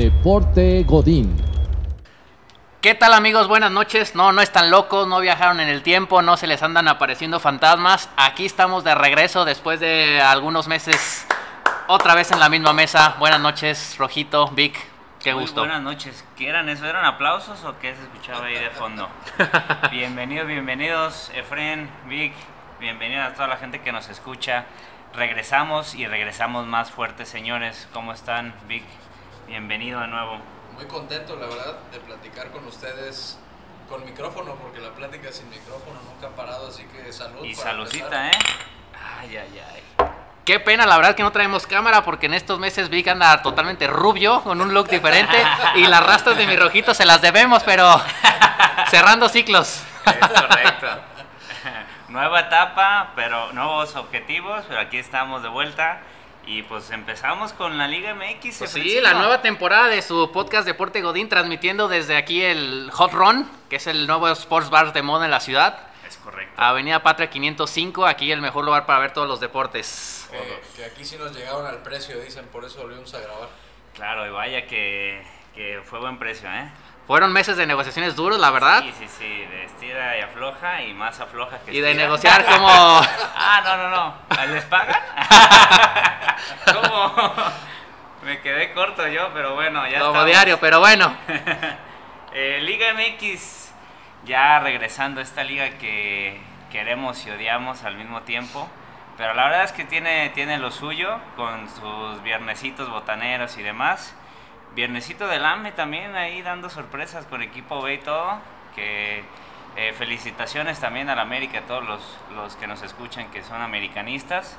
Deporte Godín. ¿Qué tal amigos? Buenas noches. No, no están locos, no viajaron en el tiempo, no se les andan apareciendo fantasmas. Aquí estamos de regreso después de algunos meses otra vez en la misma mesa. Buenas noches, Rojito, Vic. Qué Muy gusto. buenas noches. ¿Qué eran eso? ¿Eran aplausos o qué se escuchaba ahí de fondo? bienvenidos, bienvenidos, Efren, Vic. Bienvenidos a toda la gente que nos escucha. Regresamos y regresamos más fuertes, señores. ¿Cómo están, Vic? Bienvenido de nuevo. Muy contento, la verdad, de platicar con ustedes con micrófono, porque la plática sin micrófono nunca ha parado, así que salud. Y saludcita. ¿eh? Ay, ay, ay. Qué pena, la verdad que no traemos cámara porque en estos meses Vic anda totalmente rubio, con un look diferente y las rastas de mi rojito se las debemos, pero cerrando ciclos. Es correcto. Nueva etapa, pero nuevos objetivos, pero aquí estamos de vuelta. Y pues empezamos con la Liga MX. Pues sí, la nueva temporada de su podcast Deporte Godín, transmitiendo desde aquí el Hot Run, que es el nuevo sports bar de moda en la ciudad. Es correcto. Avenida Patria 505, aquí el mejor lugar para ver todos los deportes. Que, que aquí sí nos llegaron al precio, dicen, por eso volvimos a grabar. Claro, y vaya que, que fue buen precio, ¿eh? Fueron meses de negociaciones duros, la verdad. Sí, sí, sí, de estira y afloja y más afloja que Y de estira. negociar como... Ah, no, no, no. ¿Les pagan? ¿Cómo? Me quedé corto yo, pero bueno, ya como estamos. diario, pero bueno. Eh, liga MX, ya regresando a esta liga que queremos y odiamos al mismo tiempo. Pero la verdad es que tiene, tiene lo suyo con sus viernesitos botaneros y demás. Viernesito del AME también ahí dando sorpresas con equipo B y todo. Que eh, felicitaciones también al América, a todos los, los que nos escuchan que son americanistas.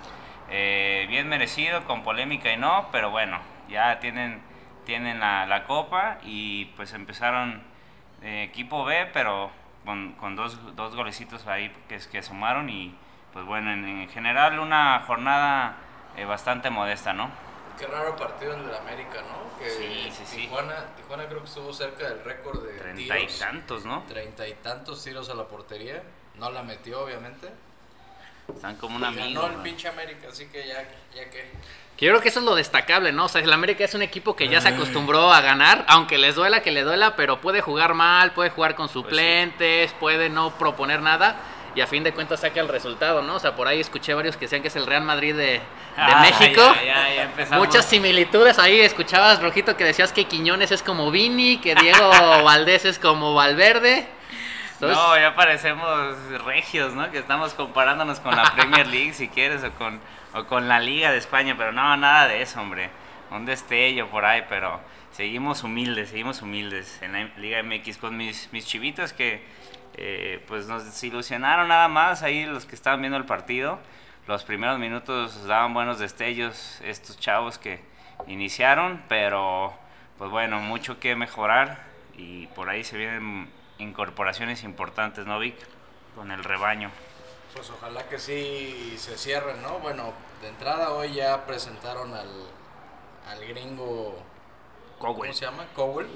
Eh, bien merecido, con polémica y no, pero bueno, ya tienen, tienen la, la copa y pues empezaron eh, equipo B, pero con, con dos, dos golecitos ahí que, que sumaron y pues bueno, en, en general una jornada bastante modesta, ¿no? Qué raro partido el del América, ¿no? Que Sí, sí, sí. Tijuana, Tijuana creo que estuvo cerca del récord de Treinta y tantos, ¿no? Treinta y tantos tiros a la portería. No la metió, obviamente. Están como un Y amigo. ganó el ¿no? pinche América, así que ya, ya que. Yo creo que eso es lo destacable, ¿no? O sea, el América es un equipo que ya se acostumbró a ganar, aunque les duela que le duela, pero puede jugar mal, puede jugar con suplentes, puede no proponer nada y a fin de cuentas saca el resultado, ¿no? O sea, por ahí escuché varios que decían que es el Real Madrid de, de Ah, México. ya, ya, ya empezamos. Muchas similitudes ahí, escuchabas, Rojito, que decías que Quiñones es como Vini, que Diego Valdés es como Valverde. Entonces, No, ya parecemos regios, ¿no? Que estamos comparándonos con la Premier League, si quieres, o con, o con la Liga de España, pero no, nada de eso, hombre. Un destello por ahí, pero seguimos humildes, seguimos humildes en la Liga MX con mis, mis chivitos que eh, pues nos desilusionaron nada más ahí los que estaban viendo el partido. Los primeros minutos daban buenos destellos estos chavos que iniciaron, pero pues bueno, mucho que mejorar y por ahí se vienen incorporaciones importantes, ¿no, Vic? Con el rebaño. Pues ojalá que sí se cierren, ¿no? Bueno, de entrada hoy ya presentaron al, al gringo. ¿Cómo se llama? Cowell.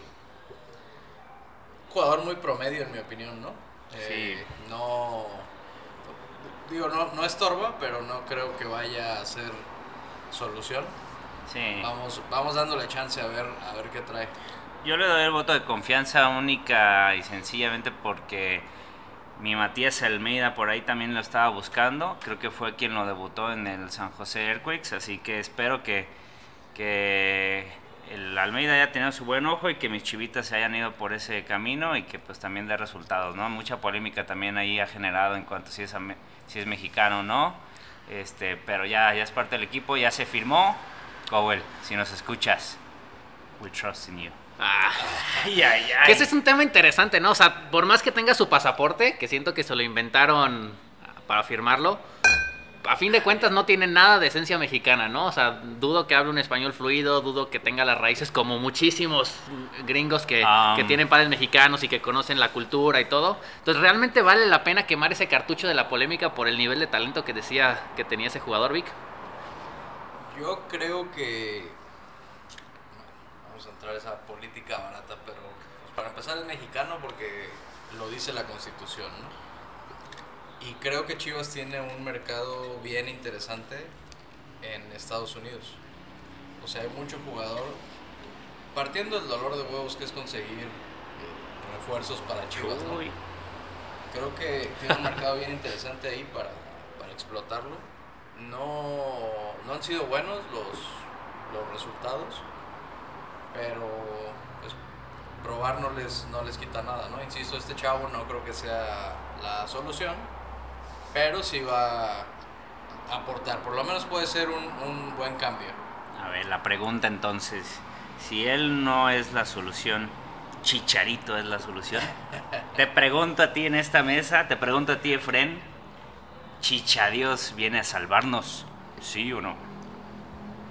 Jugador muy promedio, en mi opinión, ¿no? Eh, no. Digo, no, no estorba, pero no creo que vaya a ser solución. Sí. Vamos, vamos dándole chance a ver, a ver qué trae. Yo le doy el voto de confianza única y sencillamente porque mi Matías Almeida por ahí también lo estaba buscando. Creo que fue quien lo debutó en el San José Earthquakes, así que espero que, que el Almeida haya tenido su buen ojo y que mis chivitas se hayan ido por ese camino y que pues también dé resultados, ¿no? Mucha polémica también ahí ha generado en cuanto a si es, si es mexicano o no. Este, pero ya, ya es parte del equipo, ya se firmó. Cowell, si nos escuchas, we trust in you. ah, Ay, ay, ay. Que ese es un tema interesante, ¿no? O sea, por más que tenga su pasaporte, que siento que se lo inventaron para firmarlo, a fin de cuentas no tiene nada de esencia mexicana, ¿no? O sea, dudo que hable un español fluido, dudo que tenga las raíces como muchísimos gringos que, que tienen padres mexicanos y que conocen la cultura y todo. Entonces, ¿realmente vale la pena quemar ese cartucho de la polémica por el nivel de talento que decía que tenía ese jugador, Vic? Yo creo que. Vamos a entrar a esa política barata, pero pues, para empezar es mexicano porque lo dice la constitución, ¿no? Y creo que Chivas tiene un mercado bien interesante en Estados Unidos. O sea, hay mucho jugador partiendo del dolor de huevos que es conseguir eh, refuerzos para Chivas, ¿no? Creo que tiene un mercado bien interesante ahí para, para explotarlo. No, no han sido buenos los, los resultados, pero pues, probar no les, no les quita nada, ¿no? Insisto, este chavo no creo que sea la solución, pero sí va a aportar, por lo menos puede ser un, un buen cambio. A ver, la pregunta entonces, si él no es la solución, Chicharito es la solución. Te pregunto a ti en esta mesa, te pregunto a ti, Efren, ¿Chichadios viene a salvarnos? ¿Sí o no?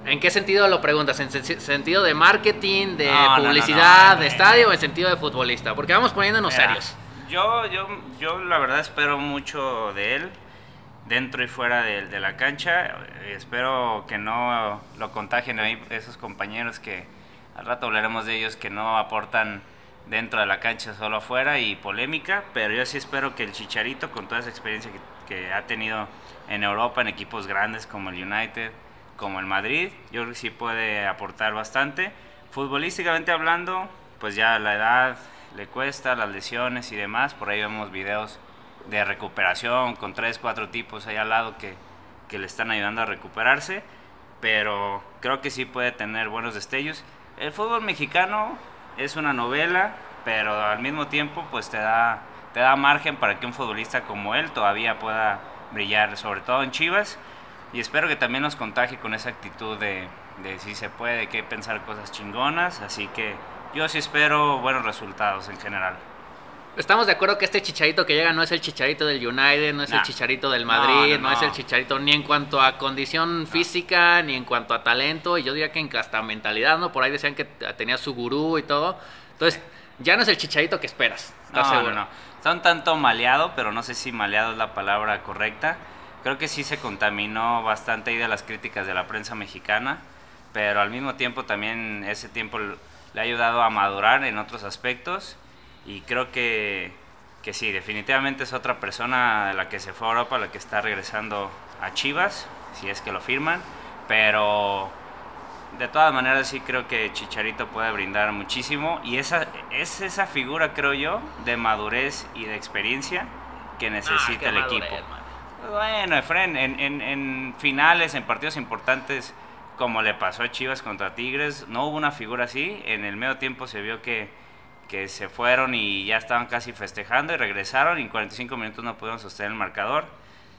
¿En qué sentido lo preguntas? ¿En sen- sentido de marketing, de No, no, no, publicidad, no, de estadio o en sentido de futbolista? Porque vamos poniéndonos Mira, serios. Yo, yo, yo la verdad espero mucho de él, dentro y fuera de, la cancha. Espero que no lo contagien ahí esos compañeros que al rato hablaremos de ellos que no aportan dentro de la cancha, solo afuera y polémica. Pero yo sí espero que el Chicharito, con toda esa experiencia que, que ha tenido en Europa, en equipos grandes como el United, como el Madrid, yo creo que sí puede aportar bastante. Futbolísticamente hablando, pues ya la edad le cuesta, las lesiones y demás. Por ahí vemos videos de recuperación con tres, cuatro tipos ahí al lado que, que le están ayudando a recuperarse. Pero creo que sí puede tener buenos destellos. El fútbol mexicano es una novela, pero al mismo tiempo pues te da, te da margen para que un futbolista como él todavía pueda brillar, sobre todo en Chivas. Y espero que también nos contagie con esa actitud de, de si se puede, que pensar cosas chingonas. Así que yo sí espero buenos resultados en general. Estamos de acuerdo que este chicharito que llega no es el chicharito del United, no es el Nah. chicharito del No, Madrid, no, no, es no. el chicharito ni en cuanto a condición física, ni en cuanto a talento, y yo diría que en hasta mentalidad, ¿no? Por ahí decían que tenía su gurú y todo. Entonces, ya no es el chicharito que esperas. ¿Estás No, seguro? no, no. Está un tanto maleado, pero no sé si maleado es la palabra correcta. Creo que sí se contaminó bastante ahí de las críticas de la prensa mexicana, pero al mismo tiempo también ese tiempo le ha ayudado a madurar en otros aspectos y creo que, que sí, definitivamente es otra persona de la que se fue a Europa, la que está regresando a Chivas, si es que lo firman, pero de todas maneras sí creo que Chicharito puede brindar muchísimo y esa es esa figura creo yo de madurez y de experiencia que Ah, necesita el madurez, equipo. man. Bueno, Efren, en, en, en finales, en partidos importantes como le pasó a Chivas contra Tigres, no hubo una figura así. En el medio tiempo se vio que, que se fueron y ya estaban casi festejando y regresaron y en 45 minutos no pudieron sostener el marcador.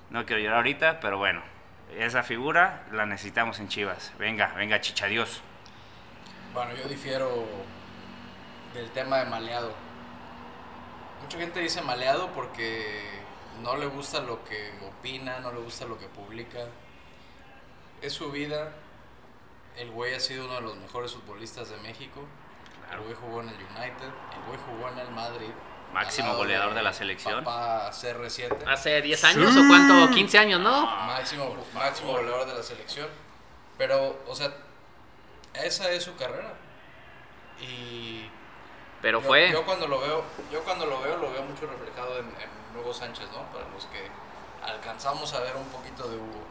No quiero llorar ahorita, pero bueno, esa figura la necesitamos en Chivas. Venga, venga, chichadios. Bueno, yo difiero del tema de maleado. Mucha gente dice maleado porque no le gusta lo que opina, no le gusta lo que publica. Es su vida. El güey ha sido uno de los mejores futbolistas de México. El güey jugó en el United, el güey jugó en el Madrid. Máximo goleador de la selección. Papá CR7. ¿Hace 10 años o cuánto? ¿15 años, no? máximo, máximo goleador de la selección. Pero, o sea, esa es su carrera. Y Pero yo, fue. yo cuando lo veo, yo cuando lo veo, lo veo mucho reflejado en, en Hugo Sánchez, ¿no? Para los que alcanzamos a ver un poquito de Hugo.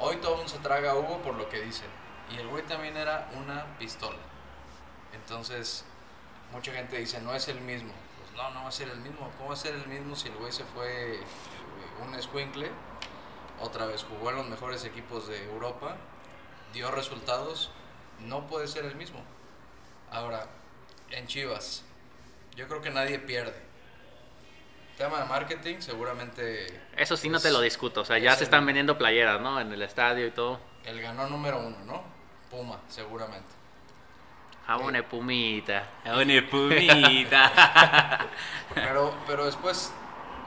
Hoy todo el mundo se traga a Hugo por lo que dice. Y el güey también era una pistola. Entonces, mucha gente dice, no es el mismo. Pues no, no va a ser el mismo. ¿Cómo va a ser el mismo si el güey se fue eh, un escuincle? Otra vez jugó en los mejores equipos de Europa, dio resultados, no puede ser el mismo. Ahora, en Chivas, yo creo que nadie pierde. Tema de marketing, seguramente. Eso sí no te lo discuto. O sea, ya se el- están vendiendo playeras, ¿no? En el estadio y todo. El ganó número uno, ¿no? Puma, seguramente. Jabón de pumita. pumita. Pero, pero después,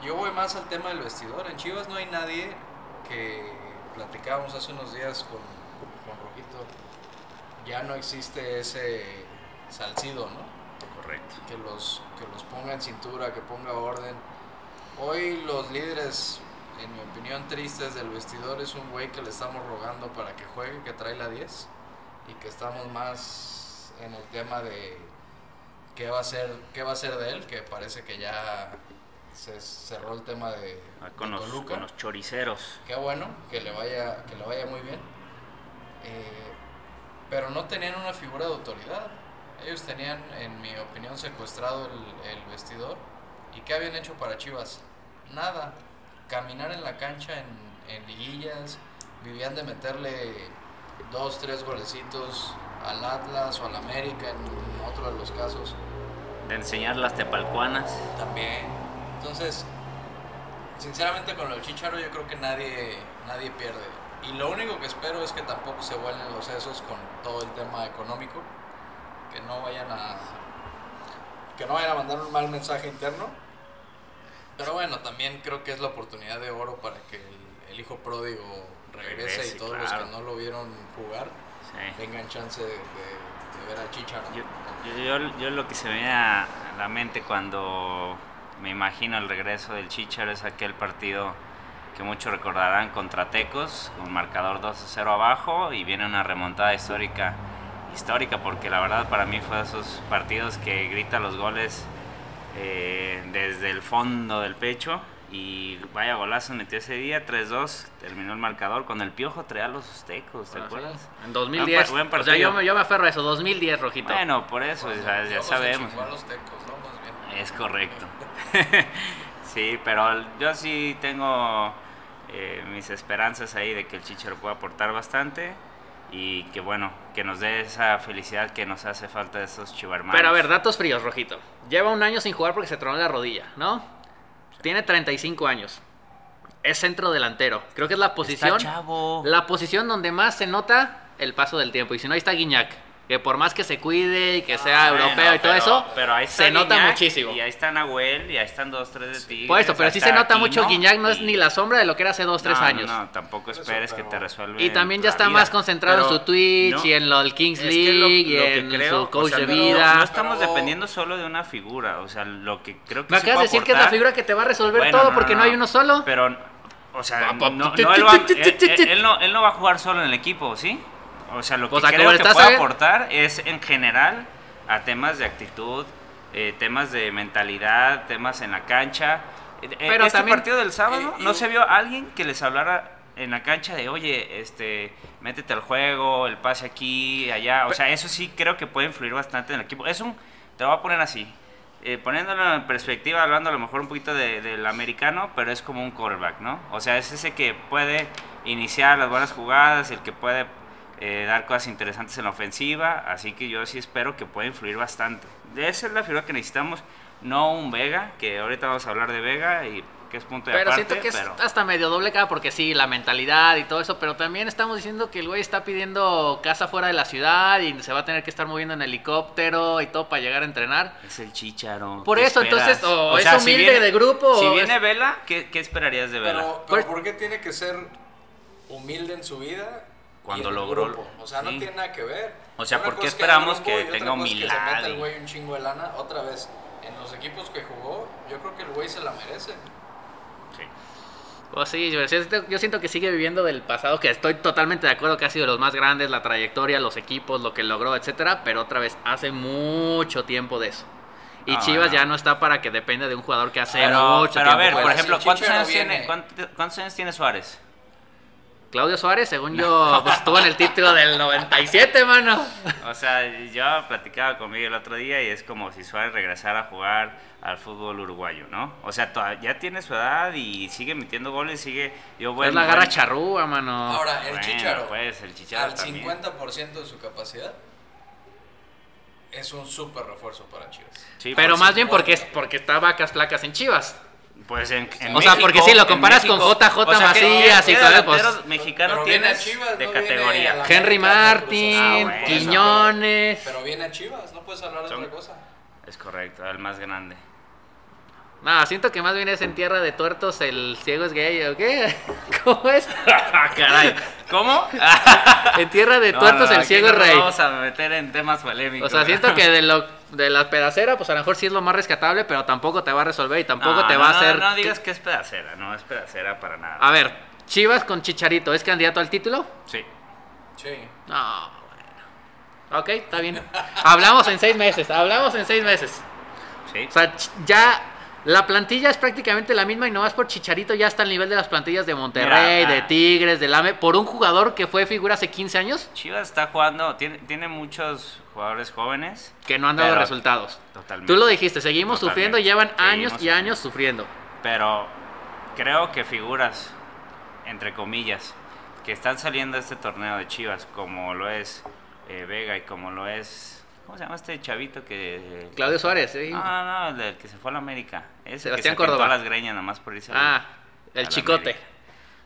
yo voy más al tema del vestidor. En Chivas no hay nadie que platicábamos hace unos días con, con Rojito. Ya no existe ese salcido, ¿no? Correcto. que los, que los ponga en cintura, que ponga orden. Hoy los líderes, en mi opinión, tristes del vestidor es un güey que le estamos rogando para que juegue, que trae la 10 y que estamos más en el tema de qué va a ser, qué va a ser de él, que parece que ya se cerró el tema de, Ah, Con de los, Toluca. con los choriceros. Qué bueno, que le vaya, que le vaya muy bien. Eh, pero no tenían una figura de autoridad. Ellos tenían, en mi opinión, secuestrado el, el vestidor. ¿Y qué habían hecho para Chivas? Nada. Caminar en la cancha en, en liguillas. Vivían de meterle dos, tres golecitos al Atlas o al América en otro de los casos. De enseñar las tepalcuanas. También. Entonces, sinceramente con el Chicharo yo creo que nadie, nadie pierde. Y lo único que espero es que tampoco se vuelen los sesos con todo el tema económico. Que no vayan a. Que no vayan a mandar un mal mensaje interno. Pero bueno, también creo que es la oportunidad de oro para que el, el hijo pródigo regrese, Regrese, y todos claro. los que no lo vieron jugar Sí. tengan chance de, de- de ver a Chicharo. Yo, yo- yo- lo que se me viene a la mente cuando me imagino el regreso del Chicharo es aquel partido que muchos recordarán contra Tecos, con marcador 2 a 0 abajo y viene una remontada histórica, histórica porque la verdad para mí fue de esos partidos que grita los goles eh, desde el fondo del pecho y vaya golazo metió ese día, 3-2, terminó el marcador con el piojo traía a los Tecos, ¿te Ah, acuerdas? sí. En 2010. Buen o sea, yo, me- yo me aferro a eso, 2010, Rojito. Bueno, por eso, sea, ya se sabemos. chingó a los tecos, ¿no? Más bien. Es correcto. sí, pero yo sí tengo eh, mis esperanzas ahí de que el Chicharo pueda aportar bastante y que bueno, que nos dé esa felicidad que nos hace falta de esos chivarmanos. Pero a ver, datos fríos, Rojito. Lleva un año sin jugar porque se tronó la rodilla, ¿no? Tiene 35 años. Es centro delantero. Creo que es la posición. chavo. La posición donde más se nota el paso del tiempo. Y si no, ahí está Guiñac. Que por más que se cuide y que sea Ah, Bueno, europeo y todo pero- eso, pero ahí se nota muchísimo. Y ahí está Nahuel, y ahí están dos, tres de ti. Por eso, pero sí se nota mucho Guiñac, no es ni la sombra de lo que era hace dos, tres no, años. No, no, tampoco Eso, esperes que te resuelva. Y también ya está vida. más concentrado en su Twitch no, y en lo del Kings es que lo- League y lo que en creo, su coach o sea, de no- vida. No, estamos Pero- dependiendo solo de una figura, o sea, lo que creo que Me acabas de decir que es la figura que te va a resolver Bueno, todo no, porque no, hay uno solo. Pero, o sea, él no va a jugar solo en el equipo, ¿sí? O sea, lo que O sea, creo que estás puede a ver- aportar es en general a temas de actitud, eh, temas de mentalidad, temas en la cancha. Eh, Pero este también- partido del sábado, eh, ¿no se vio a alguien que les hablara en la cancha de, oye, este, métete al juego, el pase aquí, allá? O sea, eso sí creo que puede influir bastante en el equipo. Es un, te lo voy a poner así, eh, poniéndolo en perspectiva, hablando a lo mejor un poquito de- del americano, pero es como un quarterback, ¿no? O sea, es ese que puede iniciar las buenas jugadas, el que puede eh, dar cosas interesantes en la ofensiva, así que yo sí espero que pueda influir bastante. De esa es la figura que necesitamos, no un Vega, que ahorita vamos a hablar de Vega y que es punto de Pero aparte, siento que pero- es hasta medio doble cara porque sí, la mentalidad y todo eso, pero también estamos diciendo que el güey está pidiendo casa fuera de la ciudad y se va a tener que estar moviendo en helicóptero y todo para llegar a entrenar. Es el chicharo. Por ¿qué eso, esperas? entonces, o es humilde de grupo, Si o viene es- Vela, ¿qué, qué esperarías de Vela? Pero, pero ¿por qué tiene que ser humilde en su vida? Cuando logró- grupo? O sea, no sí. tiene nada que ver. O sea, ¿por qué esperamos que grupo tenga cosa es que se meta el güey un chingo de lana. Otra vez, en los equipos que jugó, yo creo que el güey se la merece. Sí. Pues sí, yo siento, yo siento que sigue viviendo del pasado, que estoy totalmente de acuerdo que ha sido de los más grandes, la trayectoria, los equipos, lo que logró, etcétera, pero otra vez, hace mucho tiempo de eso. Y Ah, Chivas bueno. ya no está para que dependa de un jugador que hace Pero, mucho pero a tiempo ver, fue. por Si ejemplo, ¿cuántos años, tiene, cuánto- cuántos años tiene Suárez? Claudio Suárez, según yo, pues estuvo en el título del 97, mano. O sea, yo platicaba conmigo el otro día y es como si Suárez regresara a jugar al fútbol uruguayo, ¿no? O sea, ya tiene su edad y sigue metiendo goles, sigue... Yo, es la garra bueno, charrúa, mano. Ahora, el bueno, Chicharo, Pues, el Chicharo al también. 50% de su capacidad, es un súper refuerzo para Chivas. Sí, pero más bien porque, es, 50. porque está vacas flacas en Chivas. Pues en, en O sea, México- porque si lo comparas con JJ o sea, ¿qué- Macías y todo, pues- a tienes Chivas, de no categoría? Henry Martin, Ah, bueno. Quiñones. Pero viene a Chivas, no puedes hablar de Son- otra cosa. Es correcto, el más grande. No, siento que más bien es en tierra de tuertos el ciego es gay, ¿o qué? ¿Cómo es? Ah, Caray, ¿cómo? En tierra de No, tuertos no, el ciego no es nos rey. Vamos a meter en temas polémicos. O sea, siento que de lo de la pedacera, pues a lo mejor sí es lo más rescatable, pero tampoco te va a resolver y tampoco No, te no, va a no, hacer. No, digas que es pedacera, no es pedacera para nada. A ver, Chivas con Chicharito, ¿es candidato al título? Sí. Sí. No, bueno. Ok, está bien. Hablamos en seis meses, hablamos en seis meses. Sí. O sea, ya La plantilla es prácticamente la misma y no más por Chicharito ya está al nivel de las plantillas de Monterrey, Mira, de ah. Tigres, del AME, por un jugador que fue figura hace 15 años Chivas está jugando, tiene, tiene muchos jugadores jóvenes. que no han dado resultados. Totalmente. Tú lo dijiste, seguimos Totalmente. sufriendo, llevan años y años sufriendo. Pero creo que figuras, entre comillas, que están saliendo de este torneo de Chivas, como lo es eh, Vega y como lo es. ¿Cómo se llama este chavito que. Claudio Suárez, ¿sí? No, no, no, el del que se fue a la América. Ese Sebastián que se Córdoba. las greñas nomás por irse. Ah, el chicote.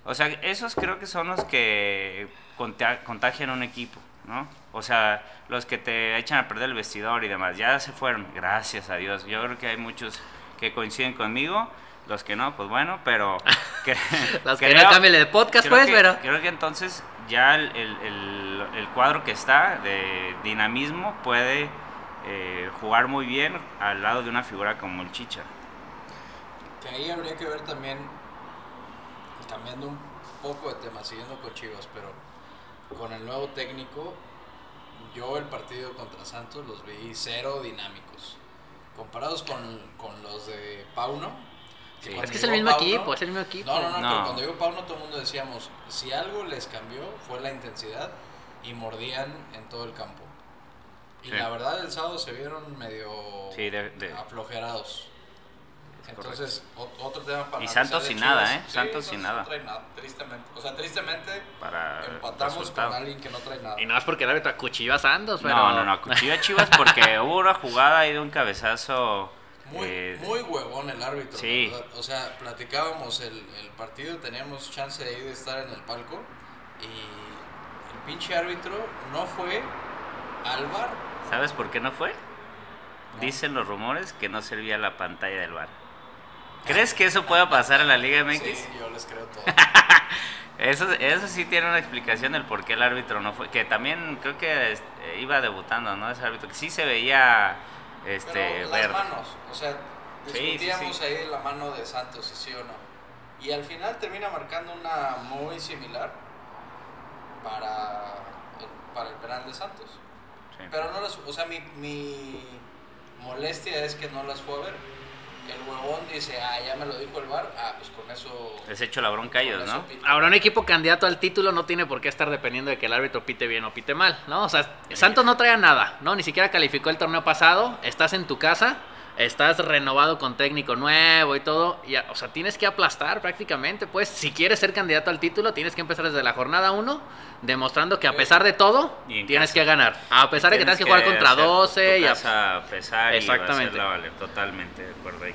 O sea, esos creo que son los que conta- contagian un equipo, ¿no? O sea, los que te echan a perder el vestidor y demás. Ya se fueron, gracias a Dios. Yo creo que hay muchos que coinciden conmigo. Los que no, pues bueno, pero... que- Los que no, cámbiale de podcast, creo pues, que- pero- Creo que entonces ya el, el- el- el cuadro que está de dinamismo puede eh, jugar muy bien al lado de una figura como el Chicha. Que ahí habría que ver también, cambiando un poco de tema, siguiendo con Chivas, pero con el nuevo técnico, yo el partido contra Santos los vi cero dinámicos. Comparados con, con los de Pauno. Sí. cuando Es que es el mismo Pauno- equipo, es el mismo equipo. No, no, no, No. pero cuando llegó Pauno todo el mundo decíamos, si algo les cambió fue la intensidad y mordían en todo el campo. Y Sí. la verdad el sábado se vieron medio Sí, de- de- aflojerados. Entonces, o- otro tema para Y Santos de sin Chivas. nada, ¿eh? Sí, Santos sin nada. No trae nada, tristemente. O sea, tristemente Para empatamos resultado. con alguien que no trae nada. Y no es porque el árbitro acuchilló a Santos, pero... No, no, no, cuchillo a Chivas porque hubo una jugada ahí de un cabezazo. Muy, eh, muy huevón el árbitro. Sí. verdad. O sea, platicábamos el, el partido, teníamos chance ahí de estar en el palco y el pinche árbitro no fue al bar. ¿Sabes por qué no fue? No. Dicen los rumores que no servía la pantalla del bar. ¿Crees que eso pueda pasar en la Liga MX? Sí, yo les creo todo. Eso, eso sí tiene una explicación del por qué el árbitro no fue. Que también creo que este, iba debutando, ¿no? Ese árbitro. Que sí se veía este, Pero las verde. manos, o sea, Sí, sí, discutíamos sí. ahí la mano de Santos, si sí o no. Y al final termina marcando una muy similar para el, para el penal de Santos. Sí. Pero no las, o sea, mi, mi molestia es que no las fue a ver. El huevón dice, ah, ya me lo dijo el bar, ah, pues con eso... Les echo la bronca a ellos, ¿no? pito. Ahora un equipo candidato al título no tiene por qué estar dependiendo de que el árbitro pite bien o pite mal, ¿no? O sea, Santos no trae nada, ¿no? Ni siquiera calificó el torneo pasado, estás en tu casa, estás renovado con técnico nuevo y todo, y, o sea, tienes que aplastar prácticamente, pues, si quieres ser candidato al título, tienes que empezar desde la jornada 1, demostrando que a pesar de todo, tienes casa. que ganar. A pesar de que tienes que jugar contra hacer tu- 12 tu y a- a pesar Exactamente. y hacerla valer. Totalmente de acuerdo ahí.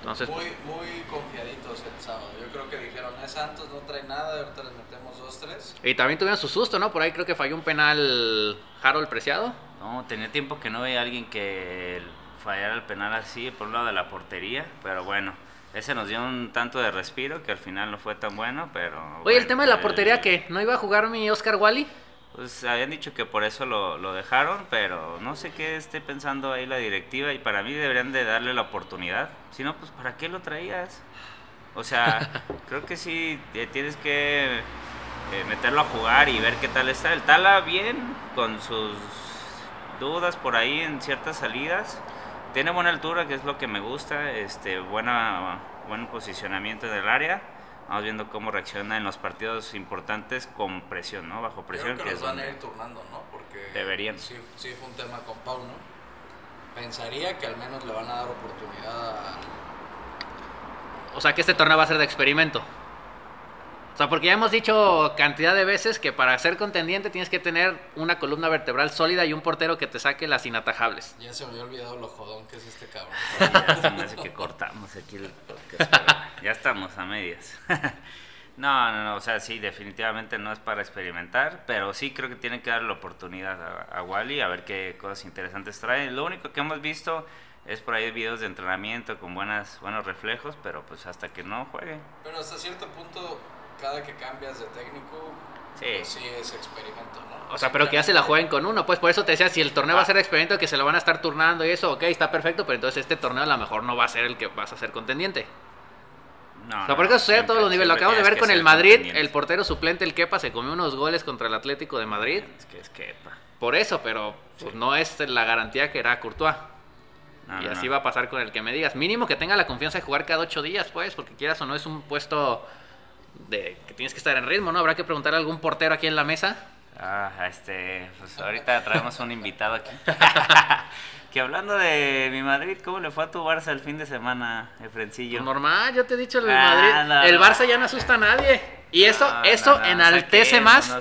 Entonces, Muy, muy confiaditos el sábado. Yo creo que dijeron, es Santos, no trae nada, ahorita les metemos dos, tres. y también tuvieron su susto, ¿no? Por ahí creo que falló un penal Harold Preciado. No, tenía tiempo que no veía a alguien que fallara el penal así por un lado de la portería, pero bueno, ese nos dio un tanto de respiro que al final no fue tan bueno, pero... Oye, el tema de la el- portería, ¿qué? ¿No iba a jugar mi Oscar Wally? Pues habían dicho que por eso lo, lo dejaron, pero no sé qué esté pensando ahí la directiva y para mí deberían de darle la oportunidad. Si no, pues ¿para qué lo traías? O sea, creo que sí eh, tienes que eh, meterlo a jugar y ver qué tal está. El Tala bien, con sus dudas por ahí en ciertas salidas. Tiene buena altura, que es lo que me gusta, este, buena, buen posicionamiento en el área. Vamos viendo cómo reacciona en los partidos importantes con presión, ¿no? Bajo presión. creo que que los es van a ir turnando, ¿no? Porque Deberían. Sí, sí fue un tema con Pau, ¿no? Pensaría que al menos le van a dar oportunidad a... O sea que este torneo va a ser de experimento. O sea, porque ya hemos dicho cantidad de veces que para ser contendiente tienes que tener una columna vertebral sólida y un portero que te saque las inatajables. Ya se me había olvidado lo jodón que es este cabrón. Ya se me hace que cortamos aquí el podcast, ya estamos a medias. No, no, no, o sea, sí, definitivamente no es para experimentar, pero sí creo que tienen que darle la oportunidad a, a Wally a ver qué cosas interesantes trae. Lo único que hemos visto es por ahí videos de entrenamiento con buenas, buenos reflejos, pero pues hasta que no juegue. Pero hasta cierto punto, cada que cambias de técnico, Sí. pues sí es experimento, ¿no? O sea, pero que ya se la jueguen con uno. Pues por eso te decía, si el torneo va a Ah. ser experimento, que se lo van a estar turnando y eso, ok, está perfecto, pero entonces este torneo a lo mejor no va a ser el que vas a ser contendiente. No, O sea, no, porque eso sucede a todos los niveles. Lo acabamos de ver con el Madrid, el portero suplente, el Kepa, se comió unos goles contra el Atlético de Madrid. Es que es que... pa. Por eso, pero pues, no es la garantía que era Courtois. No, y no, así no. va a pasar con el que me digas. Mínimo que tenga la confianza de jugar cada ocho días, pues, porque quieras o no es un puesto de que tienes que estar en ritmo, ¿no? Habrá que preguntarle a algún portero aquí en la mesa. Ah, este, pues ahorita traemos un invitado aquí. que hablando de mi Madrid, ¿cómo le fue a tu Barça el fin de semana, Efrencillo? Pues normal, yo te he dicho el Ah, Madrid. no, el. Barça ya no asusta a nadie. Y eso, No, eso no, enaltece más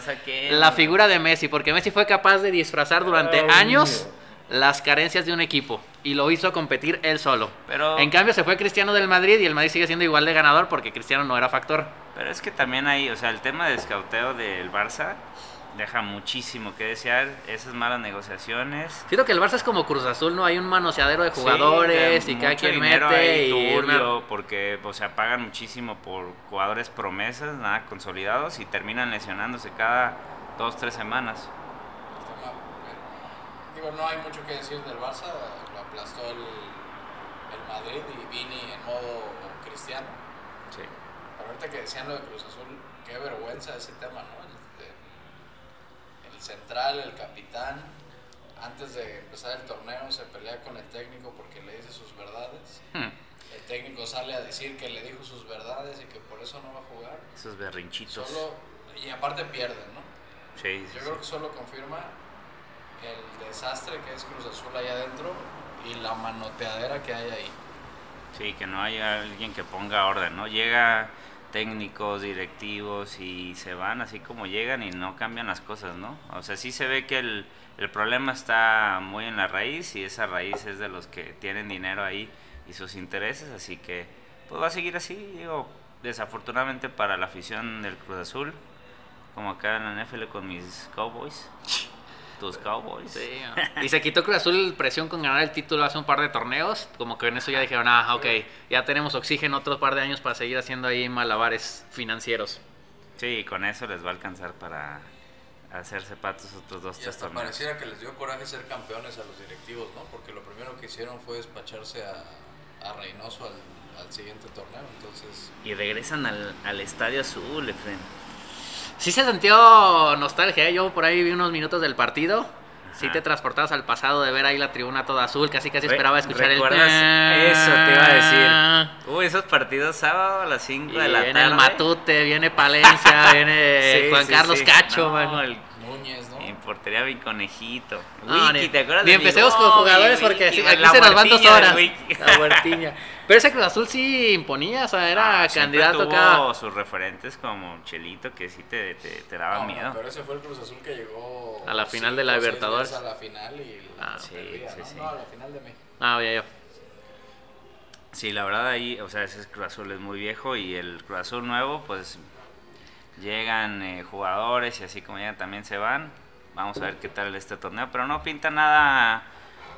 la figura de Messi, porque Messi fue capaz de disfrazar durante años las carencias de un equipo y lo hizo competir él solo. Pero- En cambio se fue Cristiano del Madrid y el Madrid sigue siendo igual de ganador porque Cristiano no era factor. Pero es que también hay, o sea, el tema de escauteo del Barça deja muchísimo que desear, esas malas negociaciones. Siento que el Barça es como Cruz Azul, ¿no? Hay un manoseadero de jugadores Sí, y de cada mucho quien mete ahí y una- porque o sea, pagan muchísimo por jugadores promesas, nada consolidados y terminan lesionándose cada dos, tres semanas. Digo, no hay mucho que decir del Barça, lo aplastó el, el Madrid y Vini en modo cristiano. Sí. Pero ahorita que decían lo de Cruz Azul, qué vergüenza ese tema, ¿no? El, el central, el capitán, antes de empezar el torneo se pelea con el técnico porque le dice sus verdades. Hmm, El técnico sale a decir que le dijo sus verdades y que por eso no va a jugar. Esos berrinchitos. Solo, y aparte pierden, ¿no? Sí, sí, Yo creo que solo confirma el desastre que es Cruz Azul allá adentro y la manoteadera que hay ahí. Sí, que no haya alguien que ponga orden, ¿no? Llega técnicos, directivos y se van así como llegan y no cambian las cosas, ¿no? O sea, sí se ve que el, el problema está muy en la raíz y esa raíz es de los que tienen dinero ahí y sus intereses, así que pues va a seguir así, digo, desafortunadamente para la afición del Cruz Azul, como acá en la NFL con mis Cowboys, tus Cowboys. Sí, ¿no? y se quitó Cruz Azul presión con ganar el título hace un par de torneos. Como que en eso ya dijeron, ah, ok, ya tenemos oxígeno otro par de años para seguir haciendo ahí malabares financieros. Sí, con eso les va a alcanzar para hacerse patos otros dos, Y tres hasta torneos. pareciera que les dio coraje ser campeones a los directivos, ¿no? Porque lo primero que hicieron fue despacharse a, a Reynoso al, al siguiente torneo. Entonces, Y regresan al, al Estadio Azul, Efren. Sí se sintió nostalgia, ¿eh? yo por ahí vi unos minutos del partido. Sí Ajá. te transportabas al pasado de ver ahí la tribuna toda azul, casi casi esperaba escuchar el... ¿recuerdas? Eso te iba a decir. Uy, esos partidos sábado a las 5 Y de la viene tarde. el Matute, viene Palencia, viene Sí, Juan sí, Carlos sí. Cacho, No, mano. el- portería mi conejito. No, Wiki, ni- ¿te acuerdas ni de mi empecemos con jugadores Wiki, porque aquí la se nos van dos horas. La huertiña. Pero ese Cruz Azul sí imponía, o sea, era Ah, candidato tuvo acá. sus referentes como Chelito que sí te, te, te daban No, miedo. Pero ese fue el Cruz Azul que llegó A la final de la Libertadores. A la final y Ah, sí, perdía, sí, ¿no? sí. No, a la final de México. Ah, ya, ya. Sí, la verdad ahí, o sea, ese Cruz Azul es muy viejo y el Cruz Azul nuevo, pues llegan eh, jugadores y así como llegan también se van. Vamos a ver qué tal este torneo, pero no pinta nada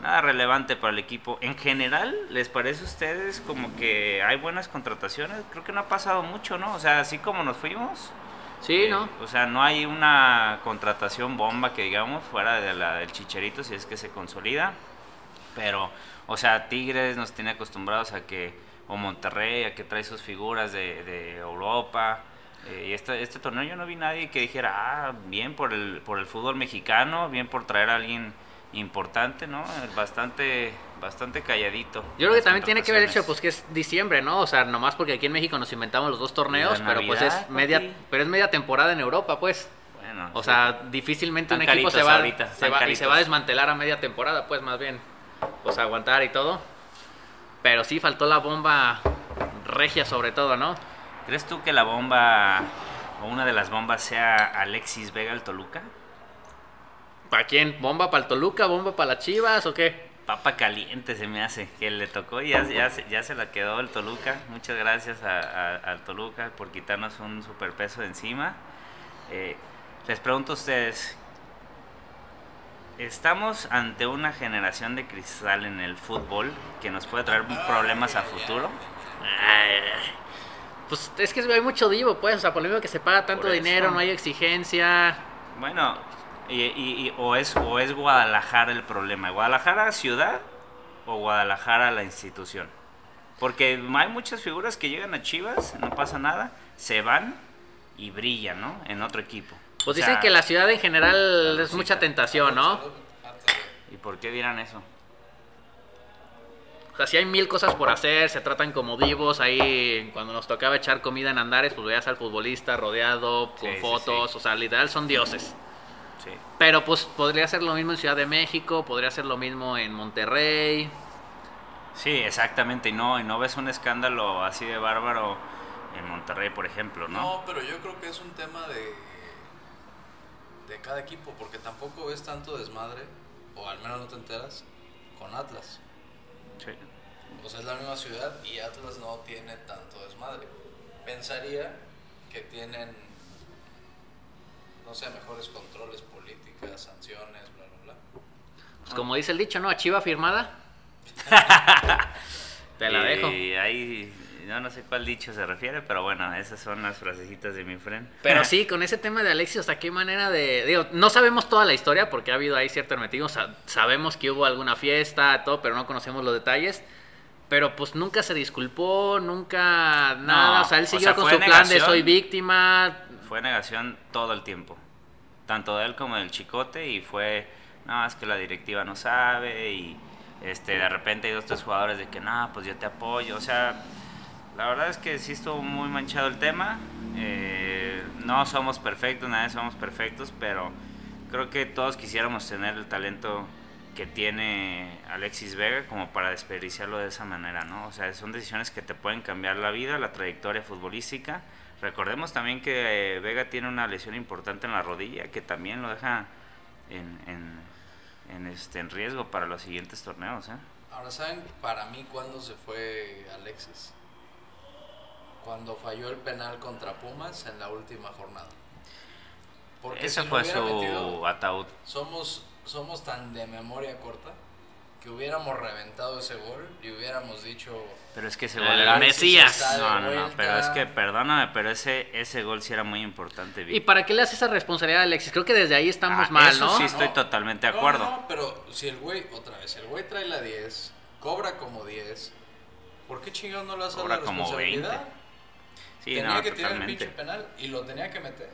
nada relevante para el equipo. En general, ¿les parece a ustedes como que hay buenas contrataciones? Creo que no ha pasado mucho, ¿no? O sea, así como nos fuimos. Sí, eh, ¿no? O sea, no hay una contratación bomba que digamos fuera de la del Chicharito si es que se consolida. Pero, o sea, Tigres nos tiene acostumbrados a que, o Monterrey, a que trae sus figuras de, de Europa. Eh, y este, este torneo yo no vi nadie que dijera, ah, bien por el, por el fútbol mexicano, bien por traer a alguien importante, ¿no? Bastante, bastante calladito. Yo creo que también tiene que ver el hecho, pues que es diciembre, ¿no? O sea, nomás porque aquí en México nos inventamos los dos torneos, pero pues es media, papi. pero es media temporada en Europa, pues. Bueno, O sí. sea, difícilmente un equipo se va, ahorita, se están va- y se va a desmantelar a media temporada, pues más bien, pues aguantar y todo. Pero sí faltó la bomba regia sobre todo, ¿no? ¿Crees tú que la bomba, o una de las bombas, sea Alexis Vega el Toluca? ¿Para quién? ¿Bomba para el Toluca? ¿Bomba para las Chivas o qué? Papa caliente se me hace, que le tocó y ya, ya, se- ya se la quedó el Toluca. Muchas gracias a- a- al Toluca por quitarnos un superpeso de encima. Eh, les pregunto a ustedes, ¿estamos ante una generación de cristal en el fútbol que nos puede traer problemas a futuro? Pues es que hay mucho divo, pues, o sea, por lo mismo que se paga tanto dinero, no hay exigencia. Bueno, y, y- y- o, es, o es Guadalajara el problema. ¿Guadalajara ciudad o Guadalajara la institución? Porque hay muchas figuras que llegan a Chivas, no pasa nada, se van y brillan, ¿no? En otro equipo. Pues O dicen que la ciudad en general es mucha tentación, ¿no? ¿Y por qué dirán eso? O sea, si hay mil cosas por hacer, se tratan como divos. Ahí, cuando nos tocaba echar comida en Andares, pues veías al futbolista rodeado con Sí, sí, fotos. sí. O sea, literal son dioses. Sí. Pero pues podría ser lo mismo en Ciudad de México, podría ser lo mismo en Monterrey. Sí, exactamente. Y no, y no ves un escándalo así de bárbaro en Monterrey, por ejemplo, ¿no? No, pero yo creo que es un tema de, de cada equipo, porque tampoco ves tanto desmadre, o al menos no te enteras, con Atlas. Sí. O sea, es la misma ciudad y Atlas no tiene tanto desmadre. Pensaría que tienen, no sé, mejores controles, políticas, sanciones, bla, bla, bla. Pues como dice el dicho, ¿no? A Chiva firmada. Te la dejo. Y ahí, no, no sé cuál dicho se refiere, pero bueno, esas son las frasecitas de mi friend. Pero sí, con ese tema de Alexis, hasta qué manera de... Digo, no sabemos toda la historia porque ha habido ahí cierto hermetismo. sa- sabemos que hubo alguna fiesta, todo, pero no conocemos los detalles. Pero pues nunca se disculpó, nunca nada. No, o sea, él o siguió sea, con su plan de soy víctima. Fue negación todo el tiempo, tanto de él como del chicote, y fue, no, es que la directiva no sabe, y este, de repente hay dos, tres jugadores de que, no, pues yo te apoyo, o sea, la verdad es que sí estuvo muy manchado el tema, eh, no somos perfectos, nadie somos perfectos, pero creo que todos quisiéramos tener el talento que tiene Alexis Vega como para desperdiciarlo de esa manera, ¿no? O sea, son decisiones que te pueden cambiar la vida, la trayectoria futbolística. Recordemos también que eh, Vega tiene una lesión importante en la rodilla que también lo deja en, en, en, este, en riesgo para los siguientes torneos, ¿eh? Ahora, ¿saben para mí cuándo se fue Alexis? Cuando falló el penal contra Pumas en la última jornada. Ese si lo fue su metido, ataúd. somos, somos tan de memoria corta que hubiéramos reventado ese gol y hubiéramos dicho Pero es que ese El gol era... Mesías. No, no, no, pero es que perdóname, pero ese, ese gol sí era muy importante, Vic. ¿Y para qué le hace esa responsabilidad a Alexis? Creo que desde ahí estamos Ah, mal, eso ¿no? sí estoy totalmente de No, acuerdo. No, pero si el güey, otra vez, el güey trae la 10, cobra como 10, ¿por qué chingados no le hace Cobra la como responsabilidad? 20. Sí, tenía no, que tirar el pinche penal y lo tenía que meter.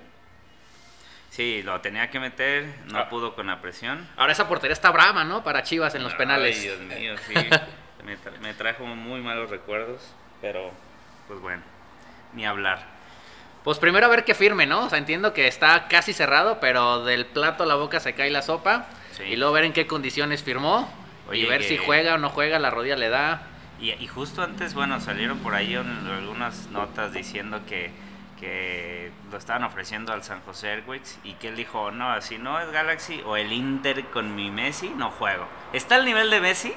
Sí, lo tenía que meter, no Ah. pudo con la presión. Ahora esa portería está brava, ¿no? Para Chivas en los Ay, penales. Dios mío, sí. me, tra- me trajo muy malos recuerdos, pero pues bueno, ni hablar. Pues primero a ver qué firme, ¿no? O sea, entiendo que está casi cerrado, pero del plato a la boca se cae la sopa. Sí. Y luego ver en qué condiciones firmó. y ver que- si juega o no juega, la rodilla le da. Y, y justo antes, bueno, salieron por ahí un- algunas notas diciendo que, que lo estaban ofreciendo al San José Airways y que él dijo, no, si no es Galaxy o el Inter con mi Messi, no juego. ¿Está al nivel de Messi?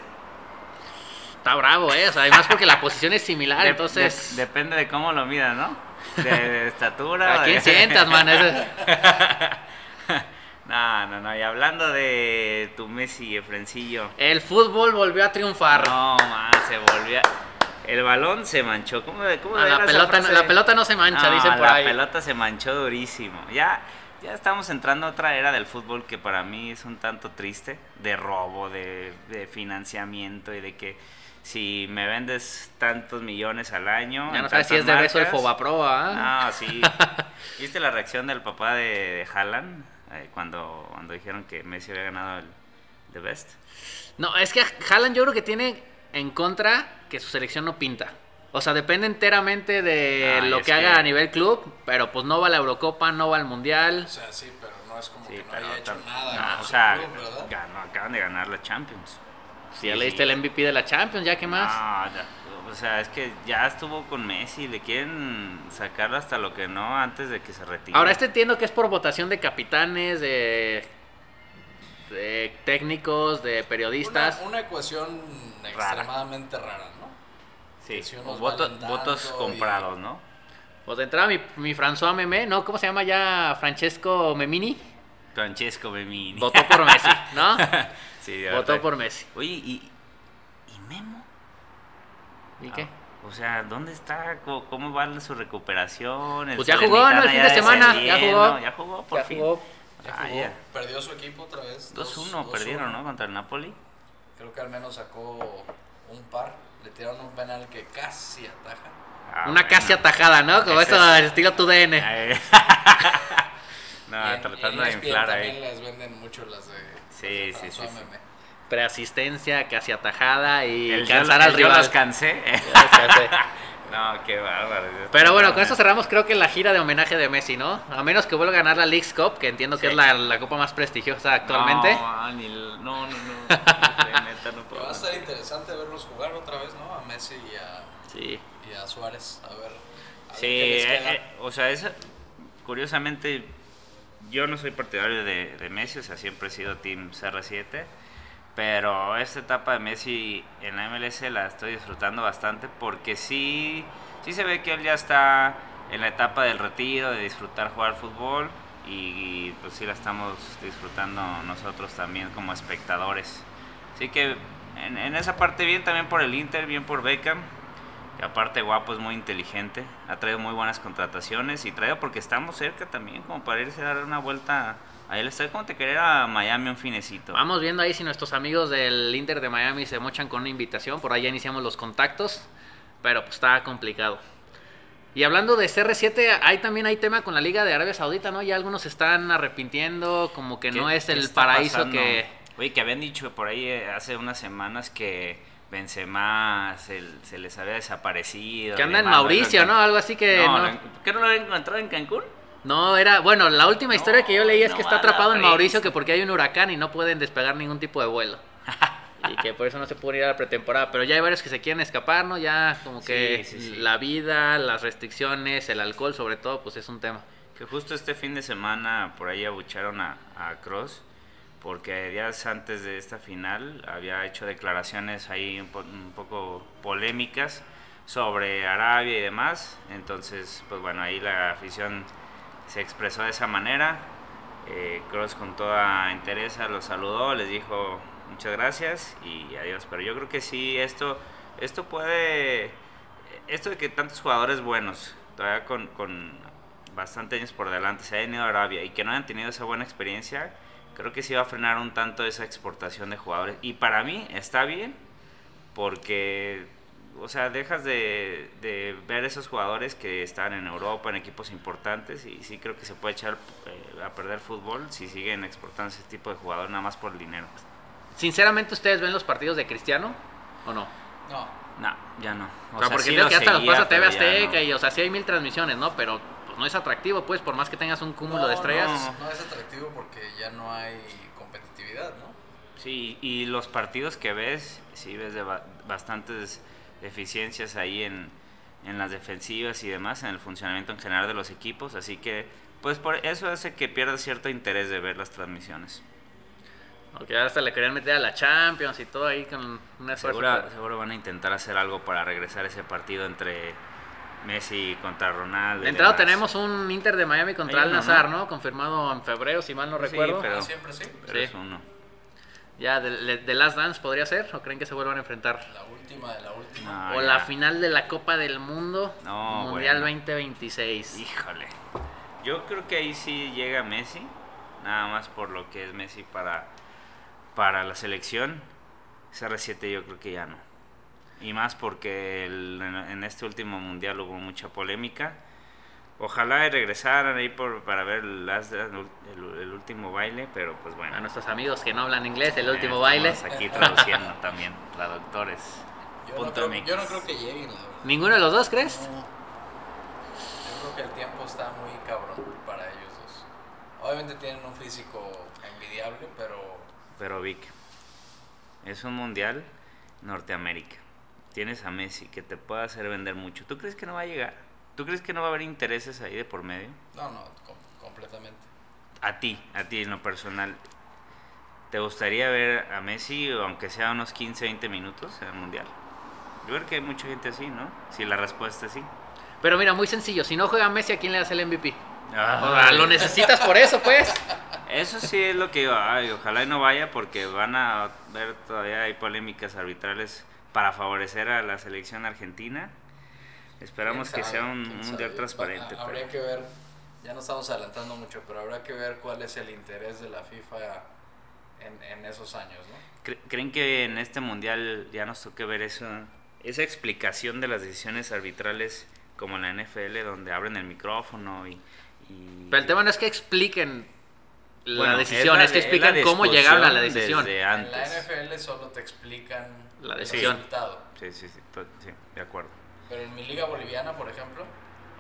Está bravo, ¿eh? O sea, además porque la posición es similar, De- entonces... de- depende de cómo lo midas, ¿no? De, de estatura. ¿A quién sientas, man? Eso- No, no, no. Y hablando de tu Messi, Efrencillo. El fútbol volvió a triunfar. No, man, se volvió. El balón se manchó. ¿Cómo, cómo Ah, era la, pelota, frase? la pelota no se mancha, No, dicen por la ahí. pelota se manchó durísimo. Ya, ya estamos entrando a otra era del fútbol que para mí es un tanto triste. De robo, de, de financiamiento y de que si me vendes tantos millones al año. Ya no sabes si es de beso el marcas, Fobapro, ¿ah? no, sí. ¿Viste la reacción del papá de, de Haaland eh, cuando, cuando dijeron que Messi había ganado el The Best? No, es que Haaland yo creo que tiene en contra que su selección no pinta. O sea, depende enteramente de lo que haga que- a nivel club, pero pues no va a la Eurocopa, no va al Mundial. O sea, sí, pero no es como Sí, que no haya hecho nada. no, o sea, club, ¿verdad? ganó- acaban de ganar la Champions. Si ya le diste el MVP de la Champions, ya qué más. No, ya, o sea, es que ya estuvo con Messi, le quieren sacar hasta lo que no antes de que se retire. Ahora, este entiendo que es por votación de capitanes, de, de técnicos, de periodistas. Una, una ecuación extremadamente rara, ¿no? sí, si voto- votos comprados, ¿no? Pues de entrada mi, mi François Memé, ¿no? ¿Cómo se llama ya? Francesco Memini. Francesco Bemini. Votó por Messi, ¿no? sí, de Votó verdad. por Messi. Oye, ¿y, y Memo? ¿Y qué? O sea, ¿dónde está? ¿Cómo, cómo va su recuperación? Pues ya jugó, ¿no? El fin de semana, ya jugó. Ya jugó, por Ya fin. jugó. Ya Ah, jugó, ya. perdió su equipo otra vez. 2-1 dos- perdieron, 2-1. ¿no? Contra el Napoli. Creo que al menos sacó un par. Le tiraron un penal que casi ataja. Ah, Una bueno. casi atajada, ¿no? Como eso, es- estilo tu DN. No, Y en- tratando en de ESPN inflar también ahí. les venden mucho las de, Sí, las de sí, sí. Preasistencia, casi atajada y El cansar yo, al el yo rival. los cansé. Ya los cansé. no, qué bárbaro. Pero bueno, con esto cerramos creo que la gira de homenaje de Messi, ¿no? A menos que vuelva a ganar la Leagues Cup, que entiendo que es la, la copa más prestigiosa actualmente. No, ni el- no, no, no. La neta, no puedo. Va a estar interesante verlos jugar otra vez, ¿no? A Messi y a, Sí. y a Suárez. A ver. a ver Sí, qué les eh, queda. eh, o sea, esa, curiosamente, yo no soy partidario de, de Messi, o sea, siempre he sido Team CR7, pero esta etapa de Messi en la MLS la estoy disfrutando bastante porque sí, sí se ve que él ya está en la etapa del retiro, de disfrutar jugar fútbol y, pues sí la estamos disfrutando nosotros también como espectadores. Así que en, en esa parte bien también por el Inter, bien por Beckham. Y aparte guapo, es muy inteligente, ha traído muy buenas contrataciones y traído porque estamos cerca también, como para irse a dar una vuelta a él. Está como te querer a Miami un finecito. Vamos viendo ahí si nuestros amigos del Inter de Miami se mochan con una invitación. Por ahí ya iniciamos los contactos. Pero pues está complicado. Y hablando de CR7, ahí también hay tema con la Liga de Arabia Saudita, ¿no? Ya algunos se están arrepintiendo, como que ¿Qué- no es el paraíso pasando? que... Oye, que habían dicho por ahí eh, hace unas semanas que Benzema se, se les había desaparecido. Que anda en Mauricio. ¿no? Algo así que... No, no. lo en- ¿por qué no lo habían encontrado en Cancún? No, era, bueno, la última historia que yo leí es no que está atrapado en. Mauricio que porque hay un huracán y no pueden despegar ningún tipo de vuelo. y que por eso no se pueden ir a la pretemporada. Pero ya hay varios que se quieren escapar, ¿no? Ya como que Sí, sí, sí. la vida, las restricciones, el alcohol sobre todo, pues es un tema. Que justo este fin de semana por ahí abucharon a, a Cross porque días antes de esta final había hecho declaraciones ahí un, po- un poco polémicas sobre Arabia y demás. Entonces, pues bueno, ahí la afición se expresó de esa manera. Eh, Cross con toda interés los saludó, les dijo muchas gracias y adiós. Pero yo creo que sí, esto, esto puede, esto de que tantos jugadores buenos, todavía con, con bastante años por delante, se hayan ido a Arabia y que no hayan tenido esa buena experiencia, creo que sí va a frenar un tanto esa exportación de jugadores. Y para mí está bien, porque, o sea, dejas de, de ver esos jugadores que están en Europa, en equipos importantes, y sí creo que se puede echar eh, a perder fútbol si siguen exportando ese tipo de jugadores nada más por el dinero. Sinceramente, ¿ustedes ven los partidos de Cristiano o no? No. No, ya no. O, sea, porque sí creo que hasta los pasa TV Azteca no. y, o sea, sí hay mil transmisiones, ¿no? Pero pues, no es atractivo, pues, por más que tengas un cúmulo de estrellas. No, no es atractivo porque ya no hay competitividad, ¿no? Sí, y los partidos que ves, sí ves de ba- bastantes deficiencias ahí en, en las defensivas y demás, en el funcionamiento en general de los equipos, así que pues por eso hace que pierdas cierto interés de ver las transmisiones. Porque hasta le querían meter a la Champions y todo ahí con un esfuerzo. Seguro, pero- seguro van a intentar hacer algo para regresar ese partido entre Messi contra Ronaldo. De entrada tenemos un Inter de Miami contra Al Nazar, ¿no? ¿no? Confirmado en febrero, si mal no Sí, recuerdo. pero- Ah, siempre sí. Pero Sí. es uno. Ya, de, de- Last Dance podría ser, ¿o creen que se vuelvan a enfrentar? La última de la última. No, o Ah, ya. la final de la Copa del Mundo No, Mundial bueno. 2026. Híjole. Yo creo que ahí sí llega Messi, nada más por lo que es Messi para, para la selección. CR7 yo creo que ya no. Y más porque el- en, en este último mundial hubo mucha polémica. Ojalá y regresaran ahí por, para ver el, último baile, pero pues bueno. A nuestros amigos que no hablan inglés, el Eh, último baile. estamos aquí traduciendo también, traductores. Yo no, creo, yo no creo que lleguen, la verdad. ¿Ninguno de los dos crees? No. Yo creo que el tiempo está muy cabrón para ellos dos. Obviamente tienen un físico envidiable, pero Pero Vic, es un mundial Norteamérica. Tienes a Messi que te puede hacer vender mucho. ¿Tú crees que no va a llegar? ¿Tú crees que no va a haber intereses ahí de por medio? no, no, com- completamente. A ti, a ti en lo personal. ¿Te gustaría ver a Messi, aunque sea unos 15, 20 minutos en el mundial? Yo creo que hay mucha gente así, ¿no? Si la respuesta es sí. Pero mira, muy sencillo. Si no juega Messi, ¿a quién le das el MVP? Ah. O sea, lo necesitas por eso, pues. Eso sí es lo que digo, ay, ojalá y no vaya porque van a ver todavía hay polémicas arbitrales para favorecer a la selección argentina. Esperamos ¿Quién que sea un ¿Quién mundial transparente. Va- Habría pero- que ver, ya no estamos adelantando mucho, pero habrá que ver cuál es el interés de la FIFA en, en esos años, ¿no? ¿Cre- ¿Creen que en este mundial ya nos toque ver eso, esa explicación de las decisiones arbitrales como en la NFL donde abren el micrófono y... y- Pero el tema no es que expliquen la Bueno, decisión, la es, que de- es la explican cómo llegaron a la decisión. desde En la antes. NFL solo te explican La el decisión. resultado. Sí, sí, sí, sí, de acuerdo. Pero en mi liga boliviana, por ejemplo,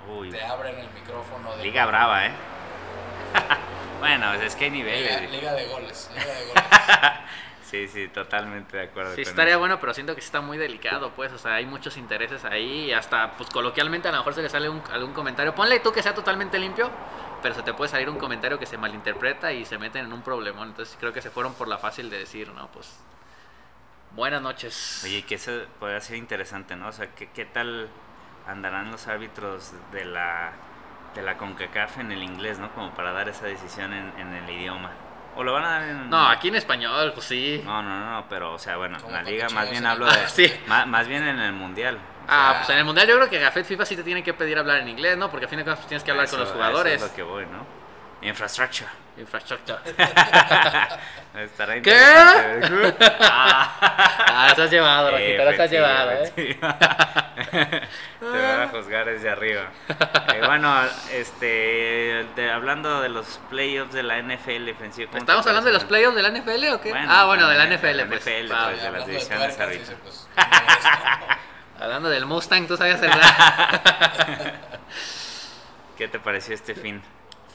Uy, te abren el micrófono de liga brava, ¿eh? bueno, pues es que hay Liga, niveles. liga de goles, liga de goles. Sí, sí, totalmente de acuerdo. Sí, con estaría eso. bueno, pero siento que sí está muy delicado, pues, o sea, hay muchos intereses ahí y hasta, pues, coloquialmente a lo mejor se le sale un- algún comentario. Ponle tú que sea totalmente limpio, pero se te puede salir un comentario que se malinterpreta y se meten en un problemón. Entonces creo que se fueron por la fácil de decir, no, pues, buenas noches. Oye, que eso podría ser interesante, ¿no? O sea, ¿qué, qué tal andarán los árbitros de la, de la CONCACAF en el inglés, ¿no? Como para dar esa decisión en, en el idioma. ¿O lo van a dar en...? No, aquí en español, pues sí. No, no, no, no, pero, o sea, bueno, en la liga más bien hablo de... Ah, sí. Más, más bien en el mundial. O Ah, sea, pues en el mundial yo creo que Gafet FIFA sí te tiene que pedir hablar en inglés, ¿no? Porque a fin de cuentas pues, tienes que hablar con los jugadores. Eso es lo que voy, ¿no? Infrastructure. Infrastructure. Estará ¿Qué? Ah. Ah, te has llevado, Rojito, lo has Efectivo, llevado, ¿eh? Te van a juzgar desde arriba. Eh, bueno, este, de- hablando de los playoffs de la NFL, Francisco, ¿cómo te ¿Estamos hablando de los playoffs de la NFL o qué? Bueno, ah, bueno, de la de la NFL, pues. NFL, pues, de las divisiones dice, pues. Hablando del Mustang, tú sabías el? ¿Qué te pareció este fin?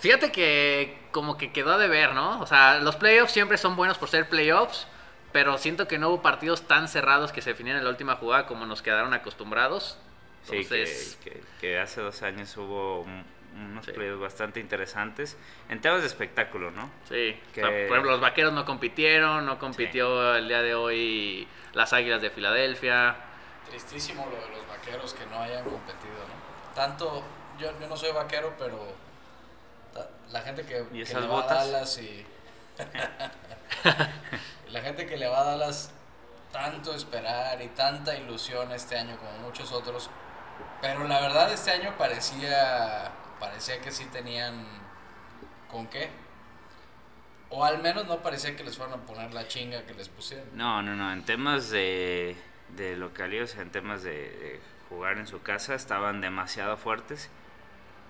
Fíjate que como que quedó de ver, ¿no? O sea, los playoffs siempre son buenos por ser playoffs, pero siento que no hubo partidos tan cerrados que se definieron en la última jugada como nos quedaron acostumbrados. Sí, Entonces, que, que- que hace dos años hubo un- unos Sí. playoffs bastante interesantes en temas de espectáculo, ¿no? sí. O que- sea, por ejemplo, los vaqueros no compitieron, no compitió el día de hoy las águilas de Filadelfia. Tristísimo lo de los vaqueros que no hayan competido, ¿no? Tanto, yo, yo no soy vaquero, pero la gente que, ¿Y que esas le va a? Dallas y... la gente que le va a Dallas tanto esperar y tanta ilusión este año como muchos otros, pero la verdad este año parecía, parecía que sí tenían con qué. O al menos no parecía que les fueran a poner la chinga que les pusieron. No, no, no. En temas de, de localidad, o sea, en temas de, de jugar en su casa, estaban demasiado fuertes.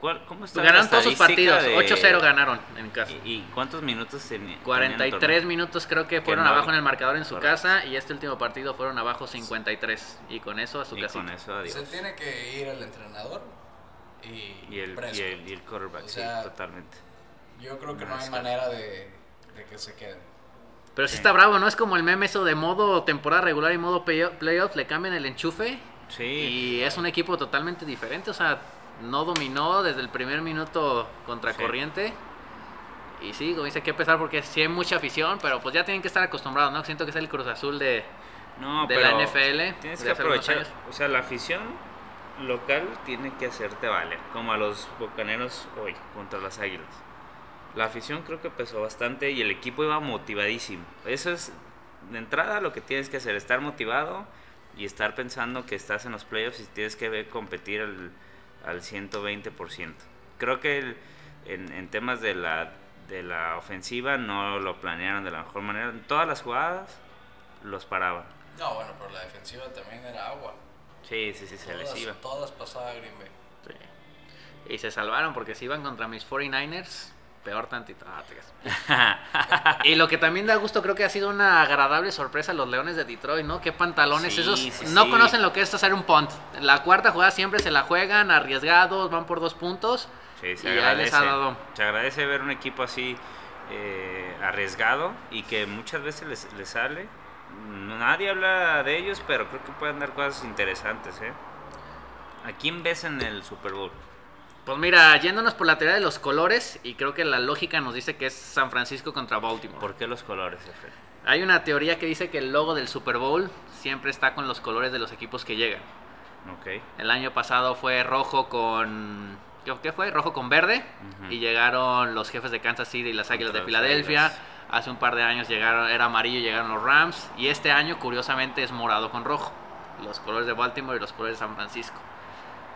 ¿Cuál, ¿Cómo está Ganaron todos sus partidos, de- 8-0 ganaron en casa. ¿Y, y cuántos minutos tenían? 43 minutos creo que fueron no- abajo en el marcador en su Correcto. casa y este último partido fueron abajo 53 y con eso a su Y casita. con eso, adiós. Se tiene que ir el entrenador y, Y el, y Prescott. el, y el quarterback, O sí, sea, totalmente. Yo creo que no hay manera de, de que se queden. Pero sí Sí. está bravo, ¿no? Es como el meme eso de modo temporada regular y modo playo- playoff, le cambian el enchufe Sí. y es un equipo totalmente diferente, o sea, no dominó desde el primer minuto contra Sí. corriente. Y sí, como dice, que pesar porque sí hay mucha afición, pero pues ya tienen que estar acostumbrados, ¿no? Siento que es el Cruz Azul de... No, de pero la NFL Tienes que aprovechar. O sea, la afición local tiene que hacerte valer, como a los bocaneros hoy contra las águilas. La afición creo que pesó bastante y el equipo iba motivadísimo. Eso es de entrada lo que tienes que hacer, estar motivado y estar pensando que estás en los playoffs y tienes que ver competir al, al 120%. Creo que el- en, en temas de la, de la ofensiva no lo planearon de la mejor manera. En todas las jugadas los paraban. No, bueno, pero la defensiva también era agua. Sí, sí, sí, se les iba. Todas, todas pasaba Green Bay. Sí. Y se salvaron porque si iban contra mis 49ers, peor tantito. Ah, y lo que también da gusto creo que ha sido una agradable sorpresa los Leones de Detroit, ¿no? Qué pantalones Sí, esos. sí, no sí. conocen lo que es hacer un punt. La cuarta jugada siempre se la juegan arriesgados, van por dos puntos. Sí, se Y ahí les agradece. ha dado. Se agradece ver un equipo así eh, arriesgado y que muchas veces les, les sale. Nadie habla de ellos, pero creo que pueden dar cosas interesantes, ¿eh? ¿A quién ves en el Super Bowl? Pues mira, yéndonos por la teoría de los colores, y creo que la lógica nos dice que es San Francisco contra Baltimore. ¿Por qué los colores, Efraín? Hay una teoría que dice que el logo del Super Bowl siempre está con los colores de los equipos que llegan. Ok. El año pasado fue rojo con. ¿Qué, fue? Rojo con verde. Y llegaron los jefes de Kansas City y las Contra Águilas de Filadelfia. Águilas. Hace un par de años llegaron, era amarillo y llegaron los Rams. Y este año, curiosamente, es morado con rojo. Los colores de Baltimore y los colores de San Francisco.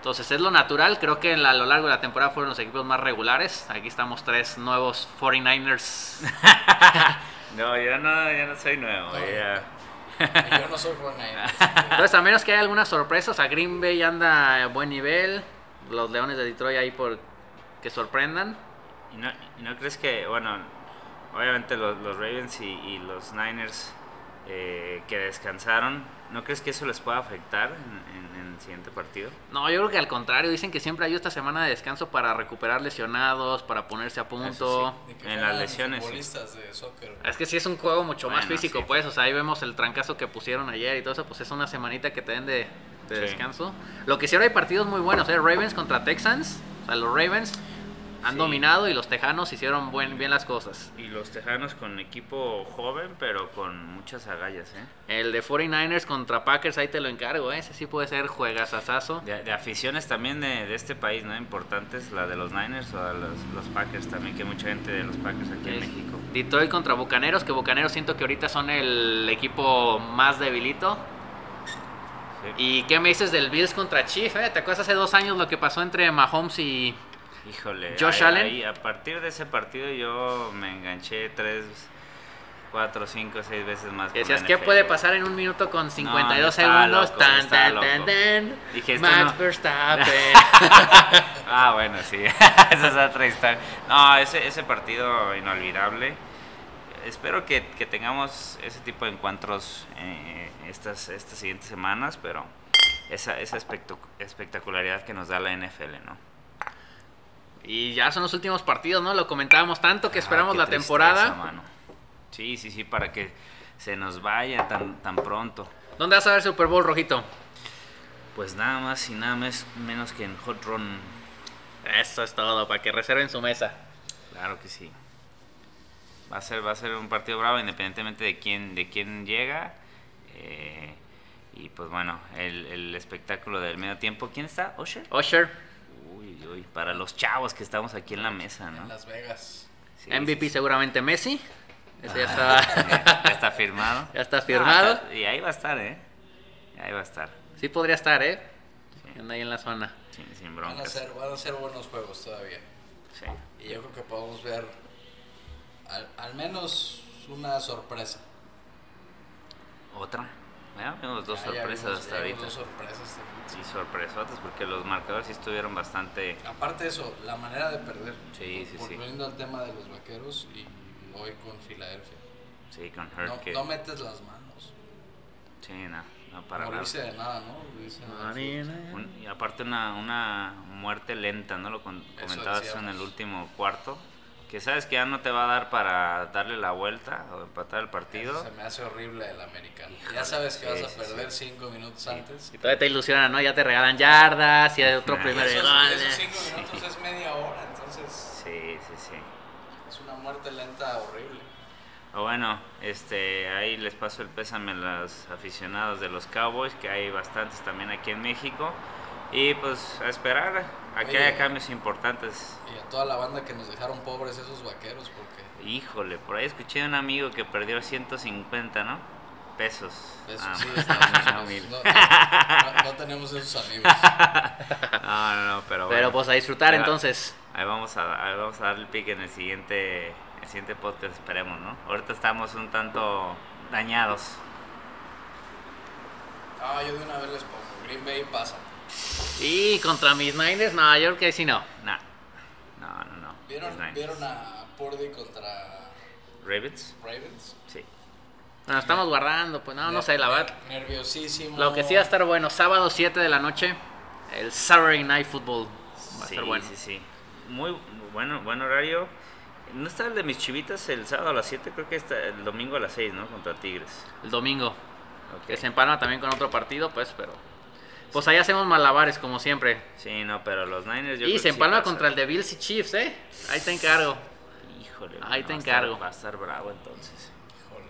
Entonces es lo natural. Creo que en la- a lo largo de la temporada fueron los equipos más regulares. Aquí estamos tres nuevos 49ers. No, ya no, ya no soy nuevo. No. ya- Y yo no soy 49ers. Entonces, a menos que haya algunas sorpresas, a Green Bay anda a buen nivel. Los Leones de Detroit ahí por que sorprendan. ¿Y no, no crees que, bueno, obviamente los, los Ravens y, y los Niners eh, que descansaron, ¿no crees que eso les pueda afectar en, en- en el siguiente partido? No, yo creo que al contrario, dicen que siempre hay esta semana de descanso para recuperar lesionados, para ponerse a punto. En las lesiones, sí. de soccer. Es que sí es un juego mucho más físico, sí. pues, o sea, ahí vemos el trancazo que pusieron ayer y todo eso, pues es una semanita que te den de, de descanso. Lo que sí ahora hay partidos muy buenos, ¿eh? Ravens contra Texans, o sea, los Ravens han Sí. dominado y los Tejanos hicieron buen, bien las cosas. Y los Tejanos con equipo joven, pero con muchas agallas, ¿eh? El de 49ers contra Packers, ahí te lo encargo, ¿eh? ese sí puede ser juegazazazo. De, de aficiones también de, de este país, ¿no? Importantes, la de los Niners o los, los Packers también, que hay mucha gente de los Packers aquí en México. Detroit contra Bucaneros, que Bucaneros siento que ahorita son el equipo más debilito. Sí. ¿Y qué me dices del Bills contra Chief? Eh? ¿Te acuerdas hace dos años lo que pasó entre Mahomes y... Híjole, Josh ahí- Allen. ahí, a partir de ese partido yo me enganché tres, cuatro, cinco, seis veces más. decías, ¿qué puede pasar en un minuto con 52 estaba segundos? loco, tan, tan, tan, tan. Dije, Max no- Verstappen. ah, bueno, sí, esa es otra historia. No, ese, ese partido inolvidable. Espero que, que tengamos ese tipo de encuentros eh, estas, estas siguientes semanas, pero esa, esa espectac- espectacularidad que nos da la NFL, ¿no? Y ya son los últimos partidos, ¿no? Lo comentábamos tanto que Ah, esperamos la temporada. mano. Sí, sí, sí, para que se nos vaya tan, tan pronto. ¿Dónde vas a ver Super Bowl rojito? Pues nada más y nada más, menos que en Hot Run. Eso es todo, para que reserven su mesa. Claro que sí. Va a ser, va a ser un partido bravo independientemente de quién, de quién llega. Eh, y pues bueno, el, el espectáculo del medio tiempo. ¿Quién está? ¿Osher? Usher, Uy, uy, para los chavos que estamos aquí en la mesa, ¿no? En Las Vegas. Sí, MVP sí, sí. seguramente Messi. Ese ya Ah, está, ya está firmado. ya está firmado. Ah, y ahí va a estar, ¿eh? Ahí va a estar. Sí podría estar, ¿eh? Sí. Anda ahí en la zona. Sin, sin Van a, broncas. ser, van a ser buenos juegos todavía. Sí. Y yo creo que podemos ver al, al menos una sorpresa. ¿Otra? Ya vimos dos Ya- ya sorpresas vimos- hasta ya vimos ahorita. Dos sorpresas. Sí, sorpresotas, porque los marcadores sí estuvieron bastante... Aparte de eso, la manera de perder. Sí, sí, sí. Volviendo al tema de los vaqueros y hoy con Filadelfia. Sí, con Hurt No, que... no metes las manos. Sí, no, no para no nada. de nada, ¿no? Dice. Un- y aparte una, una muerte lenta, ¿no? Lo comentabas en el último cuarto. Que sabes que ya no te va a dar para darle la vuelta o empatar el partido. Eso se me hace horrible el americano. Ya sabes que sí, vas a sí, perder sí. cinco minutos antes. Y todavía te ilusionan, ¿no? Ya te regalan yardas y hay otro Ah, primer Esos, esos cinco minutos es media hora, entonces Sí, sí, sí. es una muerte lenta horrible. O bueno, este, ahí les paso el pésame a los aficionados de los Cowboys, que hay bastantes también aquí en México. Y pues a esperar a que Oye. haya cambios importantes. Y a toda la banda que nos dejaron pobres esos vaqueros, porque Híjole, por ahí escuché de un amigo que perdió 150, ¿no? Pesos. eso Ah, sí, no, estamos- no, mil. no, no- no tenemos esos amigos. No, no, no, pero Pero bueno. pues a disfrutar Ahí va. entonces. Ahí vamos a, ahí vamos a dar el pique en el siguiente, el siguiente podcast, esperemos, ¿no? Ahorita estamos un tanto dañados. Ah, yo de una vez les pongo. Green Bay pasa. Y contra mis Niners, no, yo creo que sí no. Nah. No, no, no. ¿Vieron. ¿vieron a Purdy contra Ravens? Ravens? Sí. Bueno, estamos guardando, pues no, no sé, la verdad. Nerviosísimo. Lo que sí va a estar bueno, sábado 7 de la noche, el Saturday Night Football. Va a sí, estar bueno. sí, sí. Muy bueno, buen horario. ¿No está el de mis chivitas el sábado a las 7? Creo que está el domingo a las 6, ¿no? Contra Tigres. El domingo. Ok. Que se empalma también con otro partido, pues, pero. Pues ahí hacemos malabares, como siempre. Sí, no, pero los Niners yo y creo se que sí empalma contra el de Bills y Chiefs, ¿eh? Ahí te encargo. Híjole. Ahí no, te va a encargo. estar- va a estar bravo entonces. Híjole.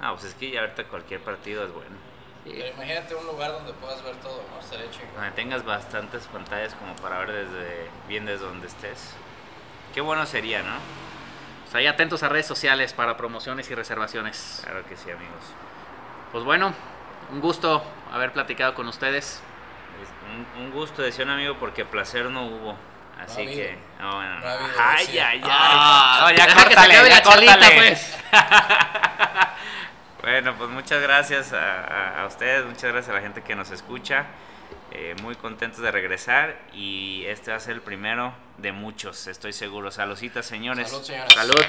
No, pues es que ya ahorita cualquier partido es bueno. Sí. Pero imagínate un lugar donde puedas ver todo, ¿no? Estaría chingón. Donde tengas bastantes pantallas como para ver desde bien desde donde estés. Qué bueno sería, ¿no? Pues ahí atentos a redes sociales para promociones y reservaciones. Claro que sí, amigos. Pues bueno, un gusto haber platicado con ustedes. Es un, un gusto, decía un amigo, porque placer no hubo. Así que. No, bueno, ay, ay, ay. Ah, No, ya deja que se córtale, ya la chalita, córtale. pues. Bueno, pues muchas gracias a, a- a ustedes, muchas gracias a la gente que nos escucha. Eh, muy contentos de regresar y este va a ser el primero de muchos, estoy seguro. Saluditas, señores. Salud, señores. Salud.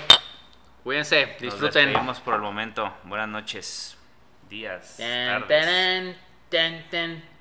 Cuídense, Nos disfruten. despedimos por el momento. Buenas noches, días, tardes. Tarán, tan, tan.